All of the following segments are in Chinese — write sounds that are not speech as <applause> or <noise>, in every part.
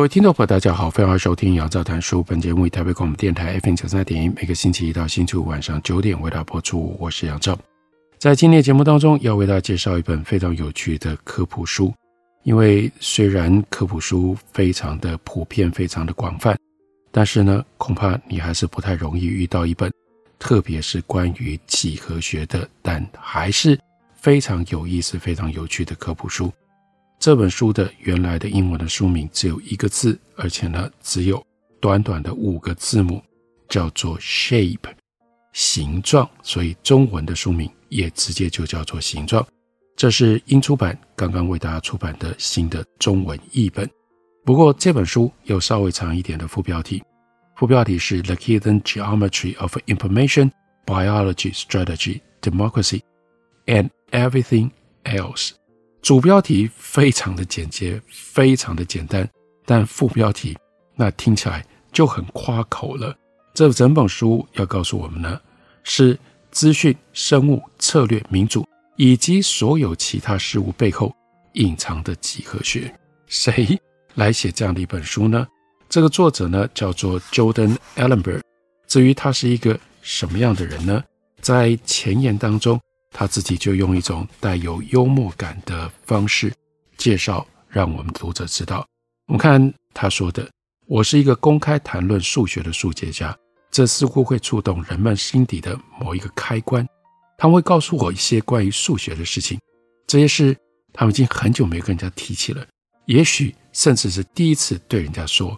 各位听众朋友，大家好，欢迎收听杨照谈书。本节目以台北广播电台 FM 九三点一，每个星期一到星期五晚上九点为大家播出。我是杨照，在今天的节目当中，要为大家介绍一本非常有趣的科普书。因为虽然科普书非常的普遍，非常的广泛，但是呢，恐怕你还是不太容易遇到一本，特别是关于几何学的，但还是非常有意思、非常有趣的科普书。这本书的原来的英文的书名只有一个字，而且呢，只有短短的五个字母，叫做 shape，形状，所以中文的书名也直接就叫做形状。这是英出版刚刚为大家出版的新的中文译本。不过这本书有稍微长一点的副标题，副标题是 The Hidden Geometry of Information Biology Strategy Democracy and Everything Else。主标题非常的简洁，非常的简单，但副标题那听起来就很夸口了。这整本书要告诉我们呢，是资讯、生物、策略、民主以及所有其他事物背后隐藏的几何学。谁来写这样的一本书呢？这个作者呢叫做 Jordan Ellenberg。至于他是一个什么样的人呢？在前言当中。他自己就用一种带有幽默感的方式介绍，让我们读者知道。我们看他说的：“我是一个公开谈论数学的数学家，这似乎会触动人们心底的某一个开关。他会告诉我一些关于数学的事情，这些事他们已经很久没跟人家提起了，也许甚至是第一次对人家说。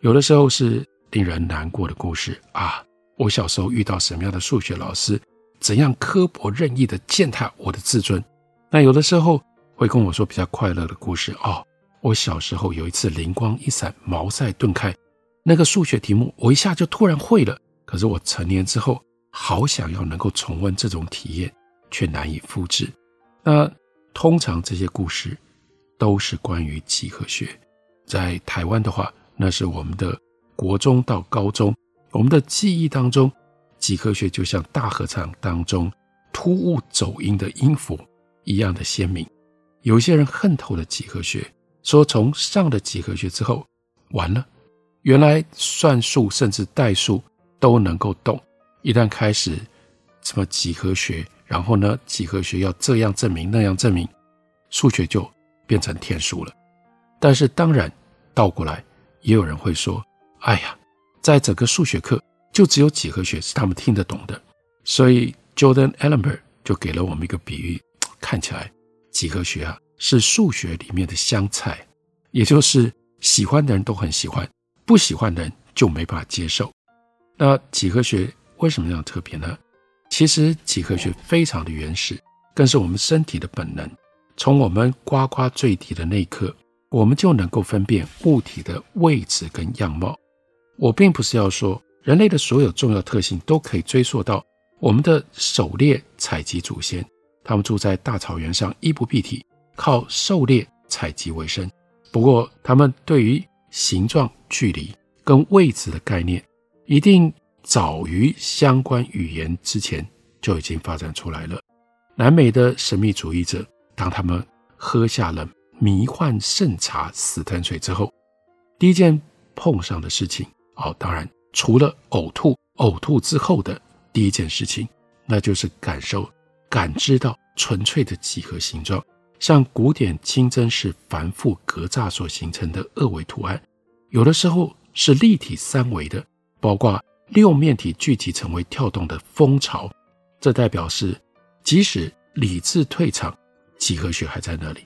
有的时候是令人难过的故事啊，我小时候遇到什么样的数学老师。”怎样刻薄任意的践踏我的自尊？那有的时候会跟我说比较快乐的故事哦。我小时候有一次灵光一闪，茅塞顿开，那个数学题目我一下就突然会了。可是我成年之后，好想要能够重温这种体验，却难以复制。那通常这些故事都是关于几何学。在台湾的话，那是我们的国中到高中，我们的记忆当中。几何学就像大合唱当中突兀走音的音符一样的鲜明。有些人恨透了几何学，说从上了几何学之后，完了，原来算术甚至代数都能够懂。一旦开始什么几何学，然后呢，几何学要这样证明那样证明，数学就变成天书了。但是当然倒过来，也有人会说：哎呀，在整个数学课。就只有几何学是他们听得懂的，所以 Jordan Ellenberg 就给了我们一个比喻，看起来几何学啊是数学里面的香菜，也就是喜欢的人都很喜欢，不喜欢的人就没办法接受。那几何学为什么这样特别呢？其实几何学非常的原始，更是我们身体的本能。从我们呱呱坠地的那一刻，我们就能够分辨物体的位置跟样貌。我并不是要说。人类的所有重要特性都可以追溯到我们的狩猎采集祖先，他们住在大草原上，衣不蔽体，靠狩猎采集为生。不过，他们对于形状、距离跟位置的概念，一定早于相关语言之前就已经发展出来了。南美的神秘主义者，当他们喝下了迷幻圣茶死藤水之后，第一件碰上的事情，哦，当然。除了呕吐，呕吐之后的第一件事情，那就是感受、感知到纯粹的几何形状，像古典清真寺繁复格栅所形成的二维图案，有的时候是立体三维的，包括六面体聚集成为跳动的蜂巢，这代表是即使理智退场，几何学还在那里。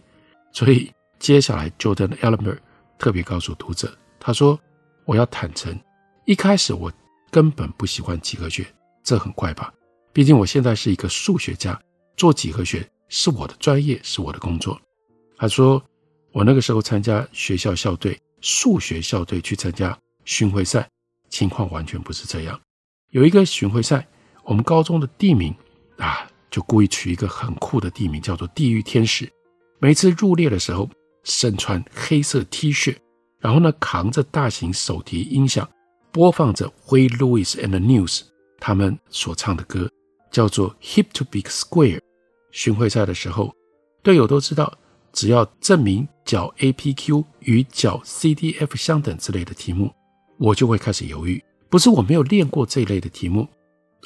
所以接下来，Jordan Ellmer 特别告诉读者，他说：“我要坦诚。”一开始我根本不喜欢几何学，这很怪吧？毕竟我现在是一个数学家，做几何学是我的专业，是我的工作。他说：“我那个时候参加学校校队数学校队去参加巡回赛，情况完全不是这样。有一个巡回赛，我们高中的地名啊，就故意取一个很酷的地名，叫做‘地狱天使’。每次入列的时候，身穿黑色 T 恤，然后呢，扛着大型手提音响，播放着 Huey Lewis and the News 他们所唱的歌，叫做《Hip to Be Square》。巡回赛的时候，队友都知道。”只要证明角 APQ 与角 CDF 相等之类的题目，我就会开始犹豫。不是我没有练过这类的题目，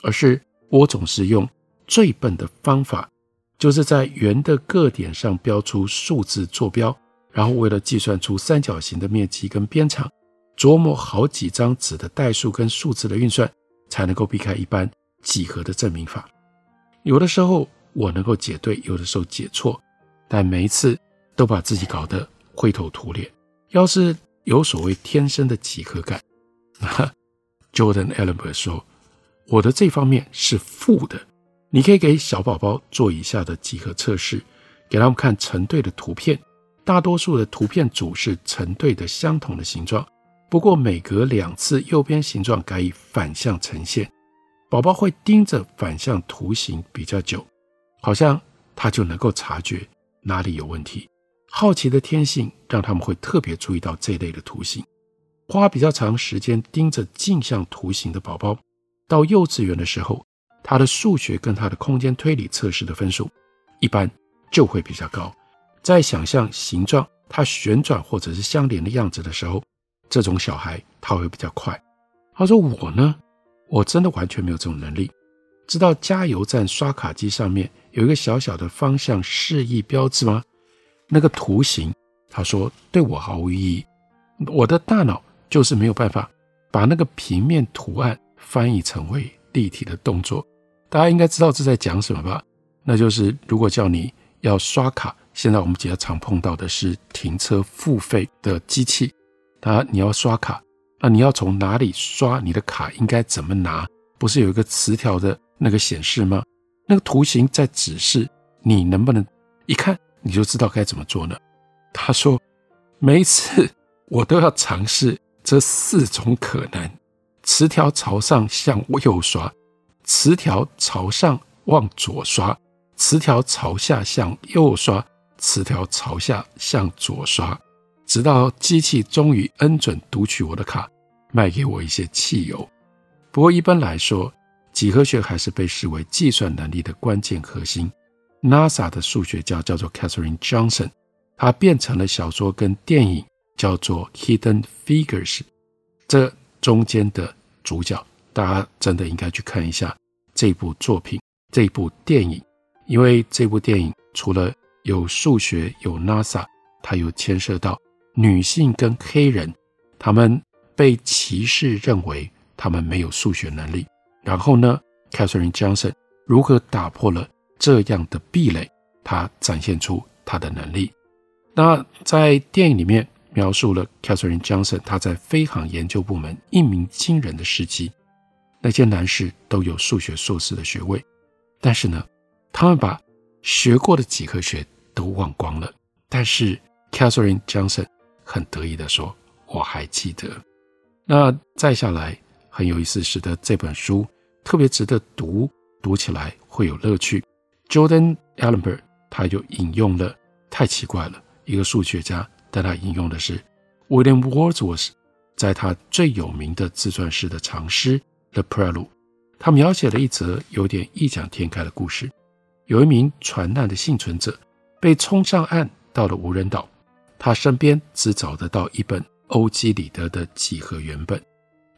而是我总是用最笨的方法，就是在圆的各点上标出数字坐标，然后为了计算出三角形的面积跟边长，琢磨好几张纸的代数跟数字的运算，才能够避开一般几何的证明法。有的时候我能够解对，有的时候解错。但每一次都把自己搞得灰头土脸。要是有所谓天生的几何感，那 <laughs> Jordan Ellenberg 说：“我的这方面是负的。你可以给小宝宝做以下的几何测试，给他们看成对的图片。大多数的图片组是成对的相同的形状，不过每隔两次右边形状改以反向呈现，宝宝会盯着反向图形比较久，好像他就能够察觉。”哪里有问题？好奇的天性让他们会特别注意到这类的图形。花比较长时间盯着镜像图形的宝宝，到幼稚园的时候，他的数学跟他的空间推理测试的分数一般就会比较高。在想象形状、它旋转或者是相连的样子的时候，这种小孩他会比较快。他说：“我呢，我真的完全没有这种能力。知道加油站刷卡机上面。”有一个小小的方向示意标志吗？那个图形，他说对我毫无意义。我的大脑就是没有办法把那个平面图案翻译成为立体的动作。大家应该知道这在讲什么吧？那就是如果叫你要刷卡，现在我们比较常碰到的是停车付费的机器。他你要刷卡，那你要从哪里刷？你的卡应该怎么拿？不是有一个磁条的那个显示吗？那个图形在指示你能不能一看你就知道该怎么做呢？他说，每一次我都要尝试这四种可能：磁条朝上向右刷，磁条朝上往左刷，磁条朝下向右刷，磁条朝下向左刷，直到机器终于恩准读取我的卡，卖给我一些汽油。不过一般来说，几何学还是被视为计算能力的关键核心。NASA 的数学家叫做 Katherine Johnson，她变成了小说跟电影叫做《Hidden Figures》。这中间的主角，大家真的应该去看一下这部作品、这部电影，因为这部电影除了有数学、有 NASA，它又牵涉到女性跟黑人，他们被歧视，认为他们没有数学能力。然后呢，Catherine Johnson 如何打破了这样的壁垒？他展现出他的能力。那在电影里面描述了 Catherine Johnson 他在飞航研究部门一鸣惊人的事迹。那些男士都有数学硕士的学位，但是呢，他们把学过的几何学都忘光了。但是 Catherine Johnson 很得意地说：“我还记得。”那再下来。很有意思，使得这本书特别值得读，读起来会有乐趣。Jordan Ellenberg 他就引用了，太奇怪了，一个数学家，但他引用的是 William Wordsworth 在他最有名的自传式的长诗《The Prelude》，他描写了一则有点异想天开的故事。有一名船难的幸存者被冲上岸到了无人岛，他身边只找得到一本欧几里得的几何原本。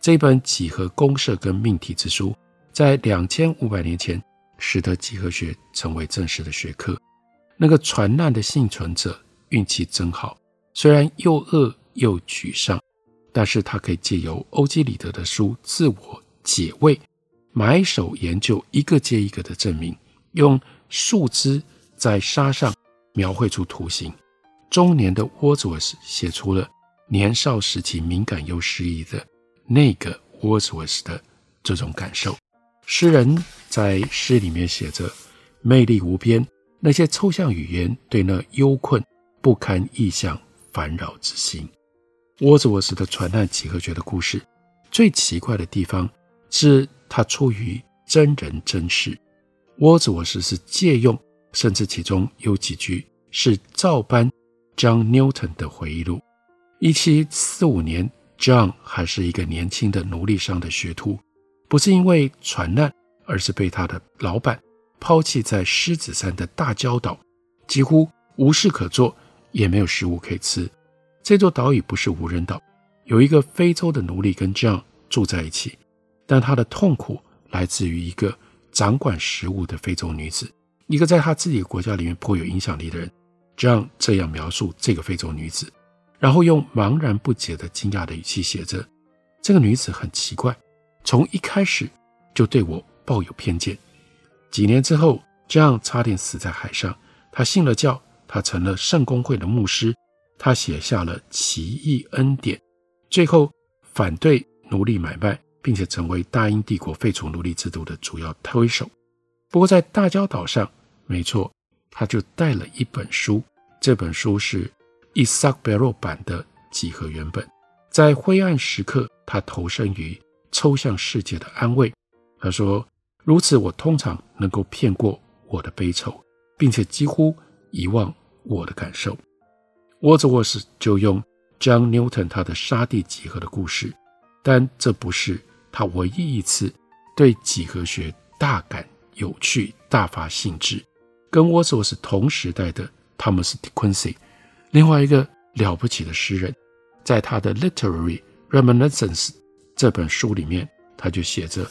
这本几何公设跟命题之书，在两千五百年前，使得几何学成为正式的学科。那个船难的幸存者运气真好，虽然又饿又沮丧，但是他可以借由欧几里得的书自我解慰，埋首研究一个接一个的证明，用树枝在沙上描绘出图形。中年的 Wordsworth 写出了年少时期敏感又诗意的。那个 Wordsworth 的这种感受，诗人在诗里面写着“魅力无边”，那些抽象语言对那忧困不堪异象烦扰之心。沃兹沃斯的传难几何学的故事，最奇怪的地方是它出于真人真事。沃兹沃斯是借用，甚至其中有几句是照搬 John Newton 的回忆录。一七四五年，John 还是一个年轻的奴隶商的学徒，不是因为船难，而是被他的老板抛弃在狮子山的大礁岛，几乎无事可做，也没有食物可以吃。这座岛屿不是无人岛，有一个非洲的奴隶跟 John 住在一起，但他的痛苦来自于一个掌管食物的非洲女子，一个在他自己国家里面颇有影响力的人。John 这样描述这个非洲女子，然后用茫然不解的惊讶的语气写着：“这个女子很奇怪，从一开始就对我抱有偏见。几年之后，John 差点死在海上，他信了教，他成了圣公会的牧师。”他写下了《奇异恩典》，最后反对奴隶买卖，并且成为大英帝国废除奴隶制度的主要推手。不过，在大礁岛上，没错，他就带了一本书。这本书是伊萨克贝洛版的几何原本。在灰暗时刻，他投身于抽象世界的安慰。他说：“如此，我通常能够骗过我的悲愁，并且几乎遗忘我的感受。”沃兹沃斯就用 John Newton 他的沙地几何的故事，但这不是他唯一一次对几何学大感有趣、大发兴致。跟沃兹沃斯同时代的 Thomas De Quincey，另外一个了不起的诗人，在他的 Literary Reminiscence 这本书里面，他就写着：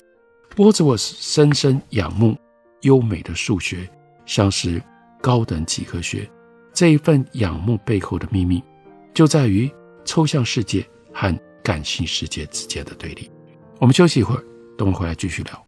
沃兹沃斯深深仰慕优美的数学，像是高等几何学。这一份仰慕背后的秘密，就在于抽象世界和感性世界之间的对立。我们休息一会儿，等会回来继续聊。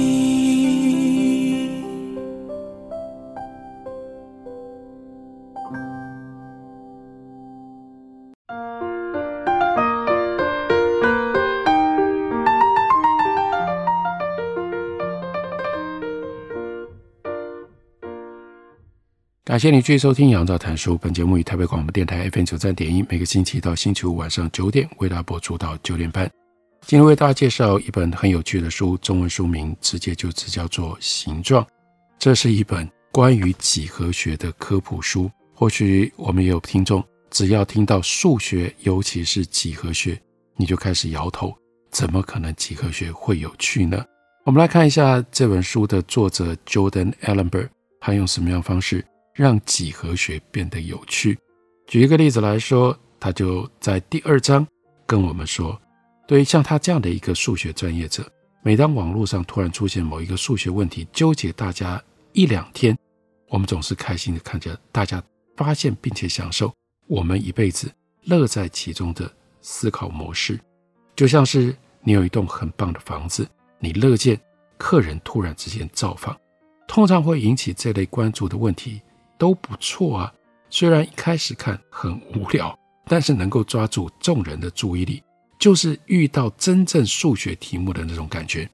谢你继续收听《杨照谈书》。本节目以台北广播电台 FM 九三点一，每个星期一到星期五晚上九点为大家播出到九点半。今天为大家介绍一本很有趣的书，中文书名直接就只叫做《形状》。这是一本关于几何学的科普书。或许我们也有听众，只要听到数学，尤其是几何学，你就开始摇头：怎么可能几何学会有趣呢？我们来看一下这本书的作者 Jordan Ellenberg，他用什么样方式？让几何学变得有趣。举一个例子来说，他就在第二章跟我们说，对于像他这样的一个数学专业者，每当网络上突然出现某一个数学问题，纠结大家一两天，我们总是开心的看着大家发现并且享受我们一辈子乐在其中的思考模式。就像是你有一栋很棒的房子，你乐见客人突然之间造访，通常会引起这类关注的问题。都不错啊，虽然一开始看很无聊，但是能够抓住众人的注意力，就是遇到真正数学题目的那种感觉。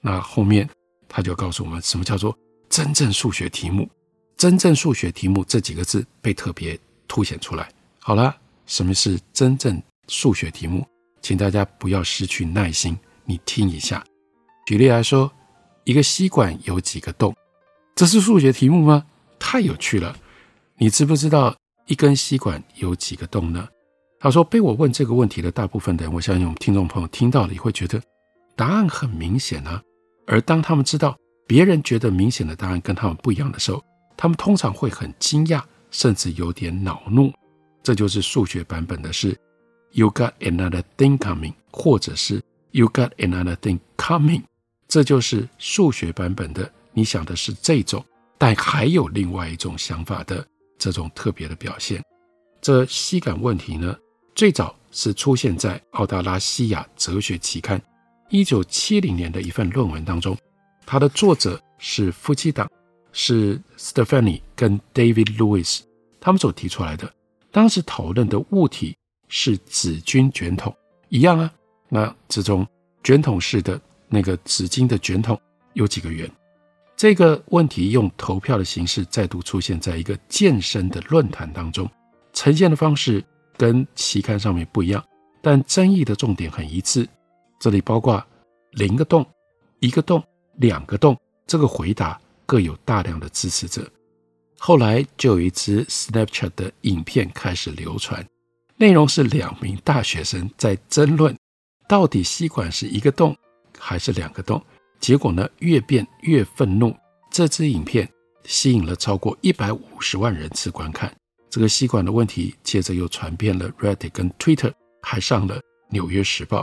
那后面他就告诉我们，什么叫做真正数学题目？真正数学题目这几个字被特别凸显出来。好了，什么是真正数学题目？请大家不要失去耐心，你听一下。举例来说，一个吸管有几个洞？这是数学题目吗？太有趣了！你知不知道一根吸管有几个洞呢？他说，被我问这个问题的大部分的人，我相信我们听众朋友听到了也会觉得答案很明显啊。而当他们知道别人觉得明显的答案跟他们不一样的时候，他们通常会很惊讶，甚至有点恼怒。这就是数学版本的是 “You got another thing coming”，或者是 “You got another thing coming”。这就是数学版本的。你想的是这种，但还有另外一种想法的这种特别的表现。这吸感问题呢，最早是出现在澳大拉西亚哲学期刊一九七零年的一份论文当中。它的作者是夫妻档，是 Stephanie 跟 David Lewis，他们所提出来的。当时讨论的物体是纸巾卷筒，一样啊。那这种卷筒式的那个纸巾的卷筒有几个圆？这个问题用投票的形式再度出现在一个健身的论坛当中，呈现的方式跟期刊上面不一样，但争议的重点很一致。这里包括零个洞、一个洞、两个洞，这个回答各有大量的支持者。后来就有一支 Snapchat 的影片开始流传，内容是两名大学生在争论到底吸管是一个洞还是两个洞。结果呢，越变越愤怒。这支影片吸引了超过一百五十万人次观看。这个吸管的问题，接着又传遍了 Reddit 跟 Twitter，还上了《纽约时报》。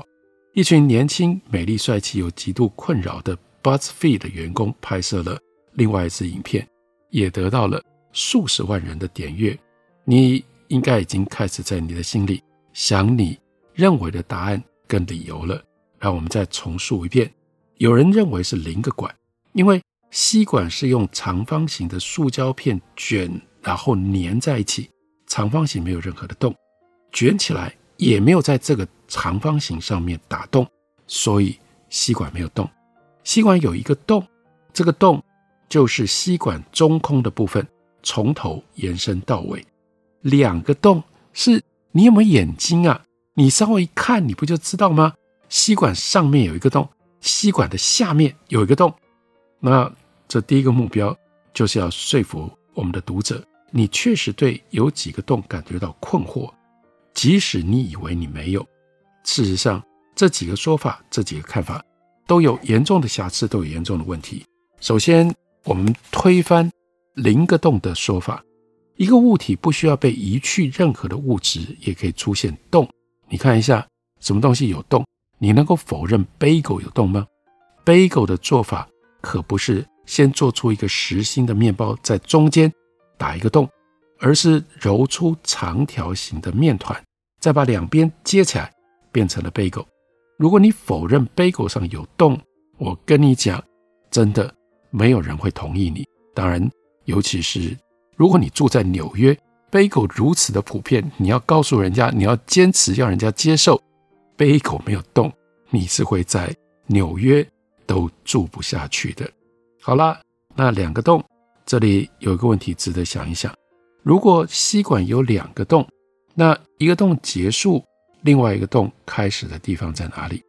一群年轻、美丽、帅气又极度困扰的 BuzzFeed 的员工拍摄了另外一支影片，也得到了数十万人的点阅。你应该已经开始在你的心里想你认为的答案跟理由了。让我们再重述一遍。有人认为是零个管，因为吸管是用长方形的塑胶片卷，然后粘在一起，长方形没有任何的洞，卷起来也没有在这个长方形上面打洞，所以吸管没有洞。吸管有一个洞，这个洞就是吸管中空的部分，从头延伸到尾。两个洞是你有没有眼睛啊？你稍微一看，你不就知道吗？吸管上面有一个洞。吸管的下面有一个洞，那这第一个目标就是要说服我们的读者，你确实对有几个洞感觉到困惑，即使你以为你没有。事实上，这几个说法、这几个看法都有严重的瑕疵，都有严重的问题。首先，我们推翻零个洞的说法，一个物体不需要被移去任何的物质，也可以出现洞。你看一下，什么东西有洞？你能够否认贝果有洞吗贝果的做法可不是先做出一个实心的面包，在中间打一个洞，而是揉出长条形的面团，再把两边接起来，变成了贝果。如果你否认贝果上有洞，我跟你讲，真的没有人会同意你。当然，尤其是如果你住在纽约贝果如此的普遍，你要告诉人家，你要坚持要人家接受。杯口没有洞，你是会在纽约都住不下去的。好啦，那两个洞，这里有一个问题值得想一想：如果吸管有两个洞，那一个洞结束，另外一个洞开始的地方在哪里？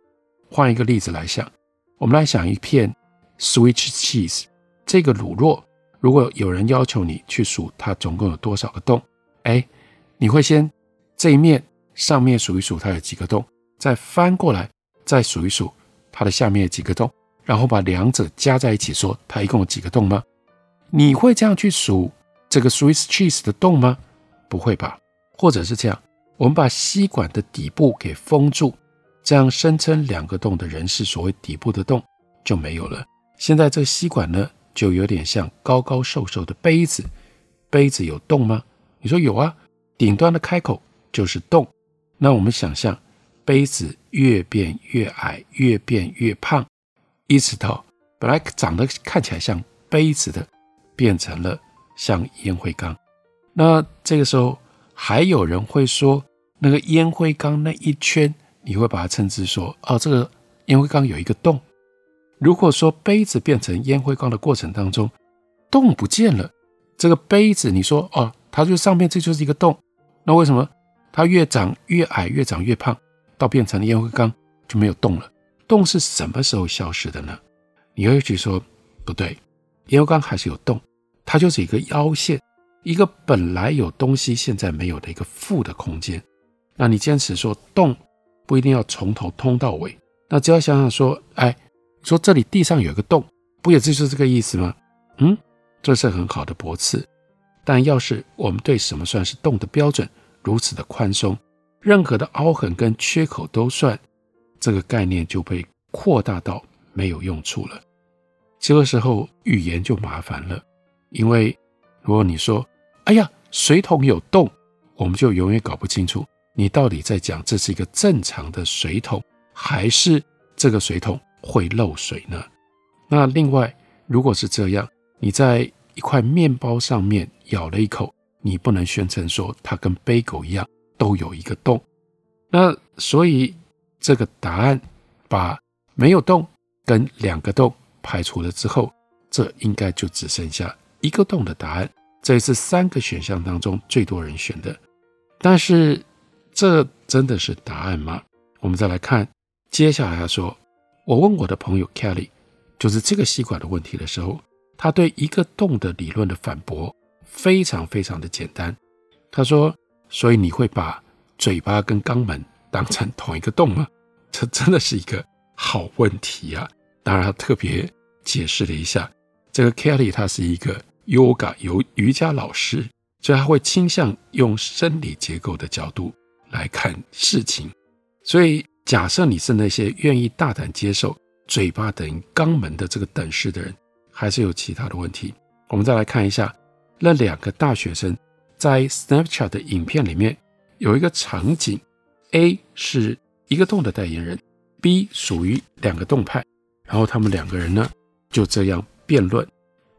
换一个例子来想，我们来想一片 Swiss cheese 这个乳酪，如果有人要求你去数它总共有多少个洞，哎，你会先这一面上面数一数它有几个洞。再翻过来，再数一数它的下面有几个洞，然后把两者加在一起，说它一共有几个洞吗？你会这样去数这个 Swiss cheese 的洞吗？不会吧？或者是这样，我们把吸管的底部给封住，这样声称两个洞的人是所谓底部的洞就没有了。现在这个吸管呢，就有点像高高瘦瘦的杯子，杯子有洞吗？你说有啊，顶端的开口就是洞。那我们想象。杯子越变越矮，越变越胖，一直到本来长得看起来像杯子的，变成了像烟灰缸。那这个时候还有人会说，那个烟灰缸那一圈，你会把它称之说，哦，这个烟灰缸有一个洞。如果说杯子变成烟灰缸的过程当中，洞不见了，这个杯子你说哦，它就上面这就是一个洞，那为什么它越长越矮，越长越胖，到变成了烟灰缸就没有洞了？洞是什么时候消失的呢？你会去说不对，烟灰缸还是有洞，它就是一个凹陷，一个本来有东西现在没有的一个负的空间。那你坚持说洞不一定要从头通到尾，那只要想想说，哎。说这里地上有一个洞，不也就是这个意思吗？嗯，这是很好的驳斥。但要是我们对什么算是洞的标准如此的宽松，任何的凹痕跟缺口都算，这个概念就被扩大到没有用处了。这个时候语言就麻烦了，因为如果你说“哎呀，水桶有洞”，我们就永远搞不清楚你到底在讲这是一个正常的水桶，还是这个水桶。会漏水呢？那另外，如果是这样，你在一块面包上面咬了一口，你不能宣称说它跟杯狗一样都有一个洞。那所以这个答案把没有洞跟两个洞排除了之后，这应该就只剩下一个洞的答案。这也是三个选项当中最多人选的。但是这真的是答案吗？我们再来看接下来他说。我问我的朋友 Kelly，就是这个吸管的问题的时候，他对一个洞的理论的反驳非常非常的简单。他说：“所以你会把嘴巴跟肛门当成同一个洞吗？”这真的是一个好问题啊！当然，他特别解释了一下，这个 Kelly 他是一个 Yoga 有瑜伽老师，所以他会倾向用生理结构的角度来看事情，所以。假设你是那些愿意大胆接受嘴巴等于肛门的这个等式的人，还是有其他的问题？我们再来看一下那两个大学生在 Snapchat 的影片里面有一个场景：A 是一个洞的代言人，B 属于两个洞派。然后他们两个人呢就这样辩论。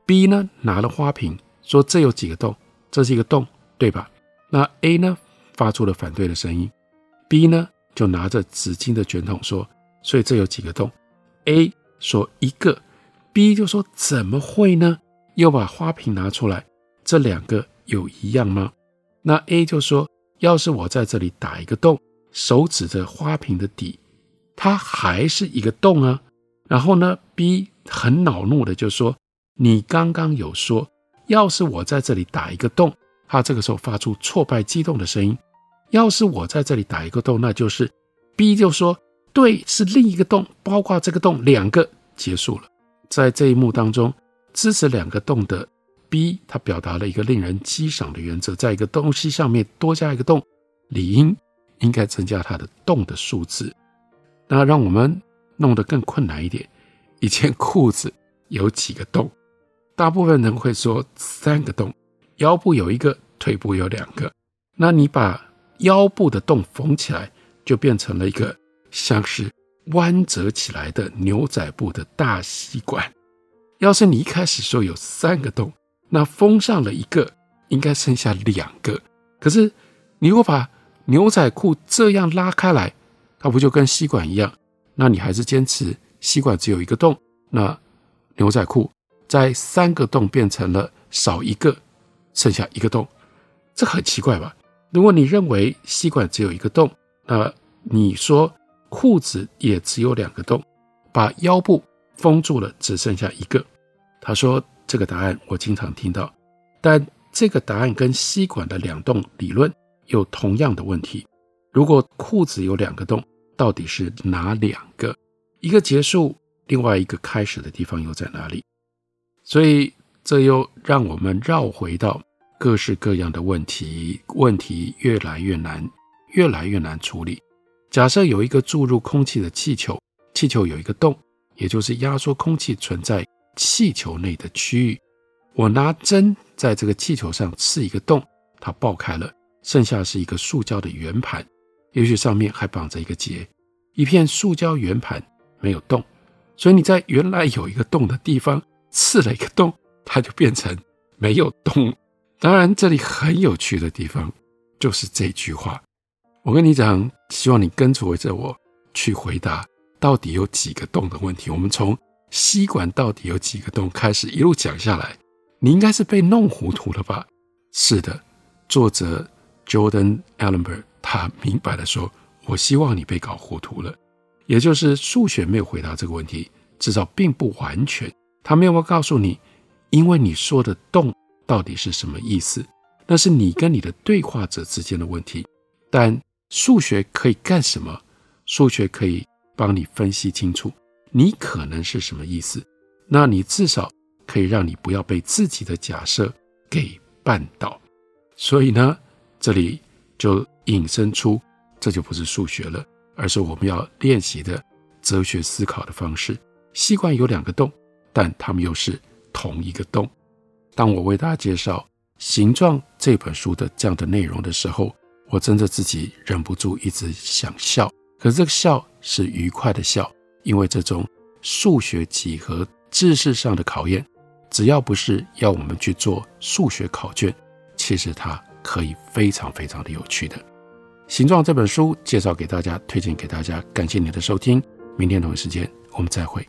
B 呢拿了花瓶说：“这有几个洞？这是一个洞，对吧？”那 A 呢发出了反对的声音。B 呢？就拿着纸巾的卷筒说：“所以这有几个洞？”A 说一个，B 就说：“怎么会呢？”又把花瓶拿出来，这两个有一样吗？那 A 就说：“要是我在这里打一个洞，手指着花瓶的底，它还是一个洞啊。”然后呢，B 很恼怒的就说：“你刚刚有说，要是我在这里打一个洞，他这个时候发出挫败激动的声音。”要是我在这里打一个洞，那就是 B 就说对，是另一个洞，包括这个洞，两个结束了。在这一幕当中，支持两个洞的 B，他表达了一个令人激赏的原则，在一个东西上面多加一个洞，理应应该增加它的洞的数字。那让我们弄得更困难一点，一件裤子有几个洞？大部分人会说三个洞，腰部有一个，腿部有两个。那你把腰部的洞缝起来，就变成了一个像是弯折起来的牛仔布的大吸管。要是你一开始说有三个洞，那封上了一个，应该剩下两个。可是你如果把牛仔裤这样拉开来，它不就跟吸管一样？那你还是坚持吸管只有一个洞，那牛仔裤在三个洞变成了少一个，剩下一个洞，这很奇怪吧？如果你认为吸管只有一个洞，那你说裤子也只有两个洞，把腰部封住了，只剩下一个。他说这个答案我经常听到，但这个答案跟吸管的两洞理论有同样的问题。如果裤子有两个洞，到底是哪两个？一个结束，另外一个开始的地方又在哪里？所以这又让我们绕回到。各式各样的问题，问题越来越难，越来越难处理。假设有一个注入空气的气球，气球有一个洞，也就是压缩空气存在气球内的区域。我拿针在这个气球上刺一个洞，它爆开了，剩下是一个塑胶的圆盘，也许上面还绑着一个结。一片塑胶圆盘没有洞，所以你在原来有一个洞的地方刺了一个洞，它就变成没有洞。当然，这里很有趣的地方就是这句话。我跟你讲，希望你跟随着我去回答到底有几个洞的问题。我们从吸管到底有几个洞开始一路讲下来，你应该是被弄糊涂了吧？是的，作者 Jordan Ellenberg 他明白的说：“我希望你被搞糊涂了，也就是数学没有回答这个问题，至少并不完全。他没有告诉你，因为你说的洞到底是什么意思，那是你跟你的对话者之间的问题。但数学可以干什么？数学可以帮你分析清楚你可能是什么意思，那你至少可以让你不要被自己的假设给。”绊倒，所以呢，这里就引申出，这就不是数学了，而是我们要练习的哲学思考的方式。吸管有两个洞，但它们又是同一个洞。当我为大家介绍《形状》这本书的这样的内容的时候，我真的自己忍不住一直想笑。可这个笑是愉快的笑，因为这种数学几何知识上的考验。只要不是要我们去做数学考卷，其实它可以非常非常的有趣的。形状这本书介绍给大家，推荐给大家，感谢你的收听，明天同一时间我们再会。